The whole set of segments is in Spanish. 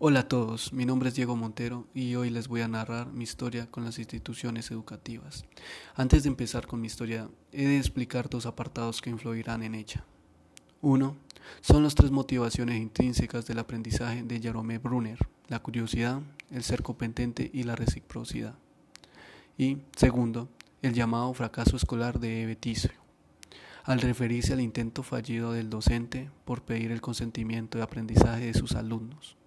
Hola a todos, mi nombre es Diego Montero y hoy les voy a narrar mi historia con las instituciones educativas. Antes de empezar con mi historia, he de explicar dos apartados que influirán en ella. Uno, son las tres motivaciones intrínsecas del aprendizaje de Jerome Brunner, la curiosidad, el ser competente y la reciprocidad. Y segundo, el llamado fracaso escolar de Beticio, al referirse al intento fallido del docente por pedir el consentimiento de aprendizaje de sus alumnos.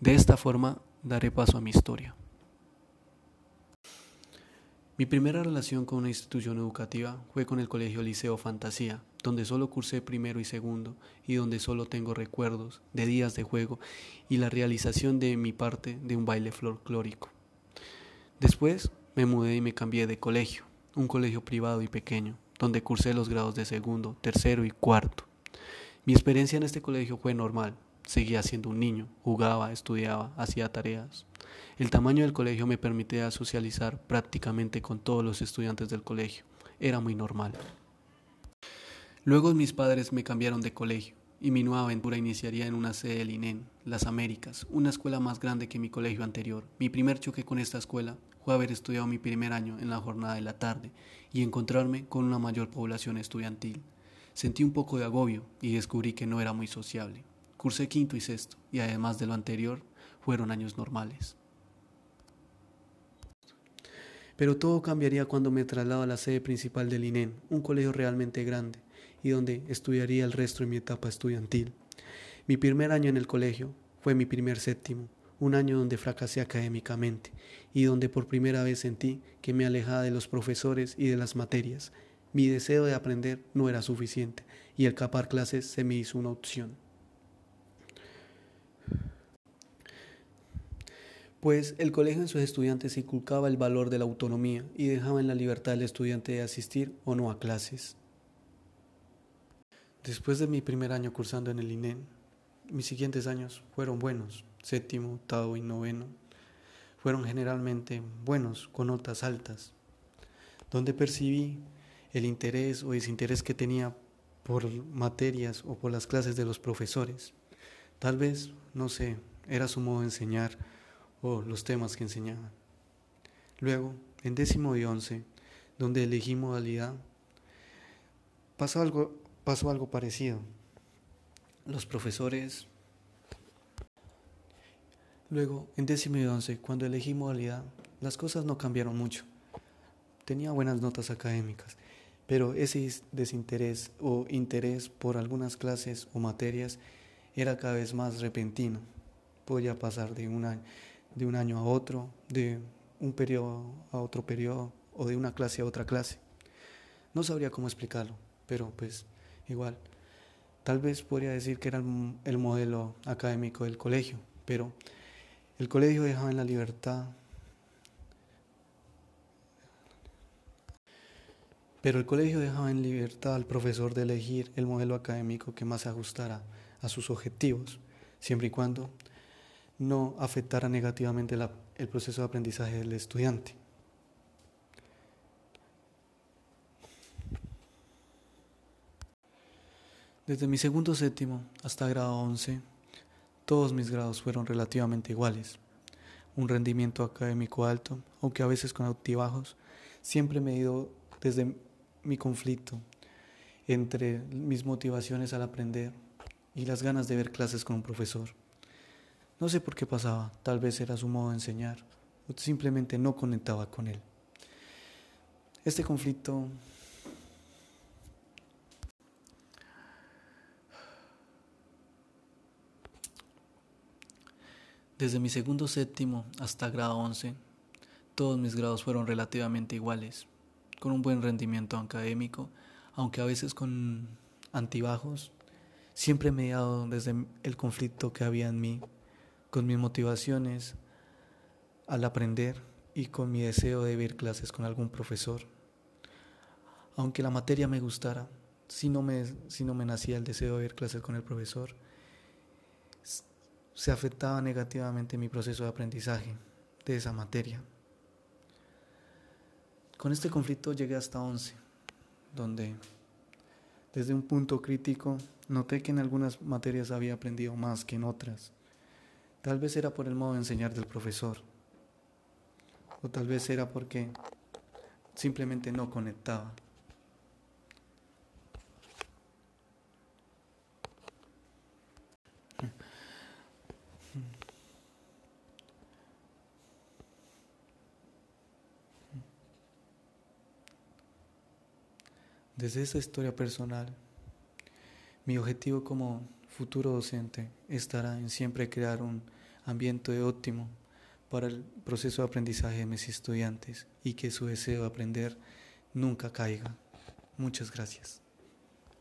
De esta forma daré paso a mi historia. Mi primera relación con una institución educativa fue con el Colegio Liceo Fantasía, donde solo cursé primero y segundo y donde solo tengo recuerdos de días de juego y la realización de mi parte de un baile folclórico. Después me mudé y me cambié de colegio, un colegio privado y pequeño, donde cursé los grados de segundo, tercero y cuarto. Mi experiencia en este colegio fue normal, Seguía siendo un niño, jugaba, estudiaba, hacía tareas. El tamaño del colegio me permitía socializar prácticamente con todos los estudiantes del colegio. Era muy normal. Luego mis padres me cambiaron de colegio y mi nueva aventura iniciaría en una sede del INEN, Las Américas, una escuela más grande que mi colegio anterior. Mi primer choque con esta escuela fue haber estudiado mi primer año en la jornada de la tarde y encontrarme con una mayor población estudiantil. Sentí un poco de agobio y descubrí que no era muy sociable. Cursé quinto y sexto, y además de lo anterior, fueron años normales. Pero todo cambiaría cuando me traslado a la sede principal del INEN, un colegio realmente grande, y donde estudiaría el resto de mi etapa estudiantil. Mi primer año en el colegio fue mi primer séptimo, un año donde fracasé académicamente y donde por primera vez sentí que me alejaba de los profesores y de las materias. Mi deseo de aprender no era suficiente y el capar clases se me hizo una opción. Pues el colegio en sus estudiantes inculcaba el valor de la autonomía y dejaba en la libertad del estudiante de asistir o no a clases. Después de mi primer año cursando en el INEN, mis siguientes años fueron buenos, séptimo, octavo y noveno. Fueron generalmente buenos, con notas altas, donde percibí el interés o desinterés que tenía por materias o por las clases de los profesores. Tal vez, no sé, era su modo de enseñar los temas que enseñaban. Luego, en décimo y once, donde elegí modalidad, pasó algo, pasó algo parecido. Los profesores... Luego, en décimo y once, cuando elegí modalidad, las cosas no cambiaron mucho. Tenía buenas notas académicas, pero ese desinterés o interés por algunas clases o materias era cada vez más repentino. Podía pasar de un año, de un año a otro, de un periodo a otro periodo o de una clase a otra clase. No sabría cómo explicarlo, pero pues igual. Tal vez podría decir que era el, modelo académico del colegio, pero el colegio dejaba en la libertad. Pero el colegio dejaba en libertad al profesor de elegir el modelo académico que más se ajustara a sus objetivos, siempre y cuando no afectara negativamente el proceso de aprendizaje del estudiante. Desde mi segundo séptimo hasta grado 11, todos mis grados fueron relativamente iguales. Un rendimiento académico alto, aunque a veces con altibajos, siempre me ido desde mi conflicto entre mis motivaciones al aprender y las ganas de ver clases con un profesor. No sé por qué pasaba, tal vez era su modo de enseñar, o simplemente no conectaba con él. Este conflicto Desde mi segundo séptimo hasta grado 11, todos mis grados fueron relativamente iguales, con un buen rendimiento académico, aunque a veces con antibajos, siempre mediado desde el conflicto que había en mí con mis motivaciones al aprender y con mi deseo de ver clases con algún profesor. Aunque la materia me gustara, si no me, si no me nacía el deseo de ver clases con el profesor, se afectaba negativamente mi proceso de aprendizaje de esa materia. Con este conflicto llegué hasta 11, donde desde un punto crítico noté que en algunas materias había aprendido más que en otras Tal vez era por el modo de enseñar del profesor. O tal vez era porque simplemente no conectaba. Desde esa historia personal, mi objetivo como futuro docente estará en siempre crear un ambiente óptimo para el proceso de aprendizaje de mis estudiantes y que su deseo de aprender nunca caiga. Muchas gracias.